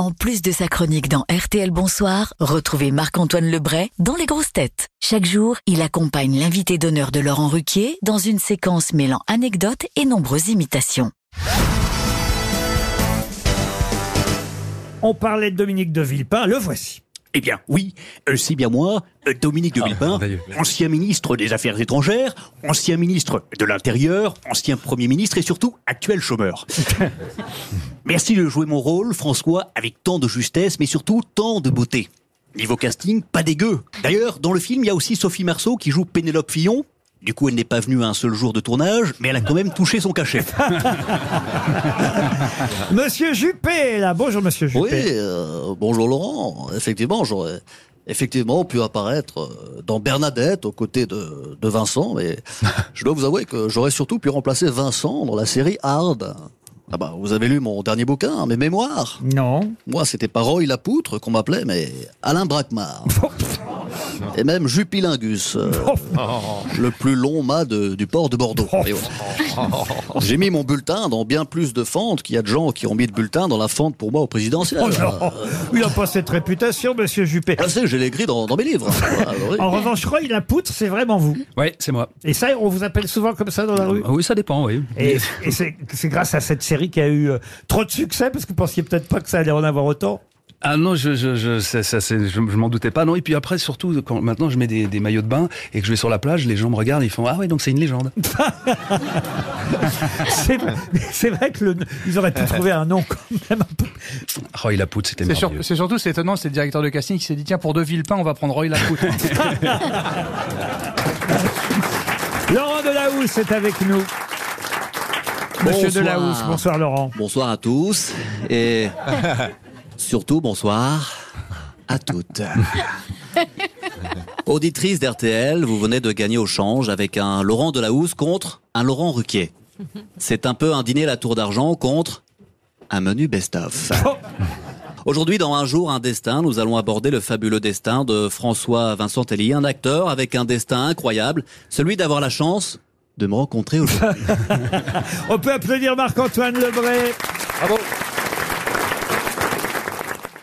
En plus de sa chronique dans RTL Bonsoir, retrouvez Marc-Antoine Lebray dans Les Grosses Têtes. Chaque jour, il accompagne l'invité d'honneur de Laurent Ruquier dans une séquence mêlant anecdotes et nombreuses imitations. On parlait de Dominique de Villepin, le voici. Eh bien, oui, euh, c'est bien moi, euh, Dominique de Villepin, ancien ministre des Affaires étrangères, ancien ministre de l'Intérieur, ancien Premier ministre et surtout actuel chômeur. Merci de jouer mon rôle, François, avec tant de justesse, mais surtout tant de beauté. Niveau casting, pas dégueu. D'ailleurs, dans le film, il y a aussi Sophie Marceau qui joue Pénélope Fillon. Du coup, elle n'est pas venue à un seul jour de tournage, mais elle a quand même touché son cachet. Monsieur Juppé, là. Bonjour, monsieur Juppé. Oui, euh, bonjour Laurent. Effectivement, j'aurais effectivement pu apparaître euh, dans Bernadette aux côtés de, de Vincent, mais je dois vous avouer que j'aurais surtout pu remplacer Vincent dans la série Hard. Ah bah, vous avez lu mon dernier bouquin, mes mémoires? Non. Moi, c'était pas Roy Lapoutre qu'on m'appelait, mais Alain Braquemar. Et même Jupilingus, euh, le plus long mât de- du port de Bordeaux. J'ai mis mon bulletin dans bien plus de fentes qu'il y a de gens qui ont mis de bulletin dans la fente pour moi au présidentiel. Oh non, il n'a pas cette réputation, monsieur Juppé. Ah, c'est, j'ai l'écrit dans, dans mes livres. Voilà, oui. En revanche, Roy Lapoutre, c'est vraiment vous. Oui, c'est moi. Et ça, on vous appelle souvent comme ça dans la rue Oui, ça dépend, oui. Et, et c'est c'est grâce à cette série qui a eu euh, trop de succès, parce que vous pensiez peut-être pas que ça allait en avoir autant. Ah non, je, je, je, ça, je, je m'en doutais pas. Non, et puis après, surtout, quand maintenant je mets des, des maillots de bain et que je vais sur la plage, les gens me regardent, ils font Ah ouais, donc c'est une légende. C'est c'est vrai que le- ils auraient pu trouver un nom quand même un peu. Roy Lapoutre, c'était merveilleux. c'est surtout, c'est étonnant, c'est le directeur de casting qui s'est dit tiens, pour deux Villepin, on va prendre Roy Lapoutre. Laurent Delahousse est avec nous. Monsieur Bonsoir. Delahousse, bonsoir Laurent. Bonsoir à tous et surtout bonsoir à toutes. Auditrice d'RTL, vous venez de gagner au change avec un Laurent Delahousse contre un Laurent Ruquier. C'est un peu un dîner à la tour d'argent contre un menu best-of. Aujourd'hui, dans Un jour, un destin, nous allons aborder le fabuleux destin de François Vincent Tellier, un acteur avec un destin incroyable, celui d'avoir la chance de me rencontrer aujourd'hui. On peut applaudir Marc-Antoine Lebray.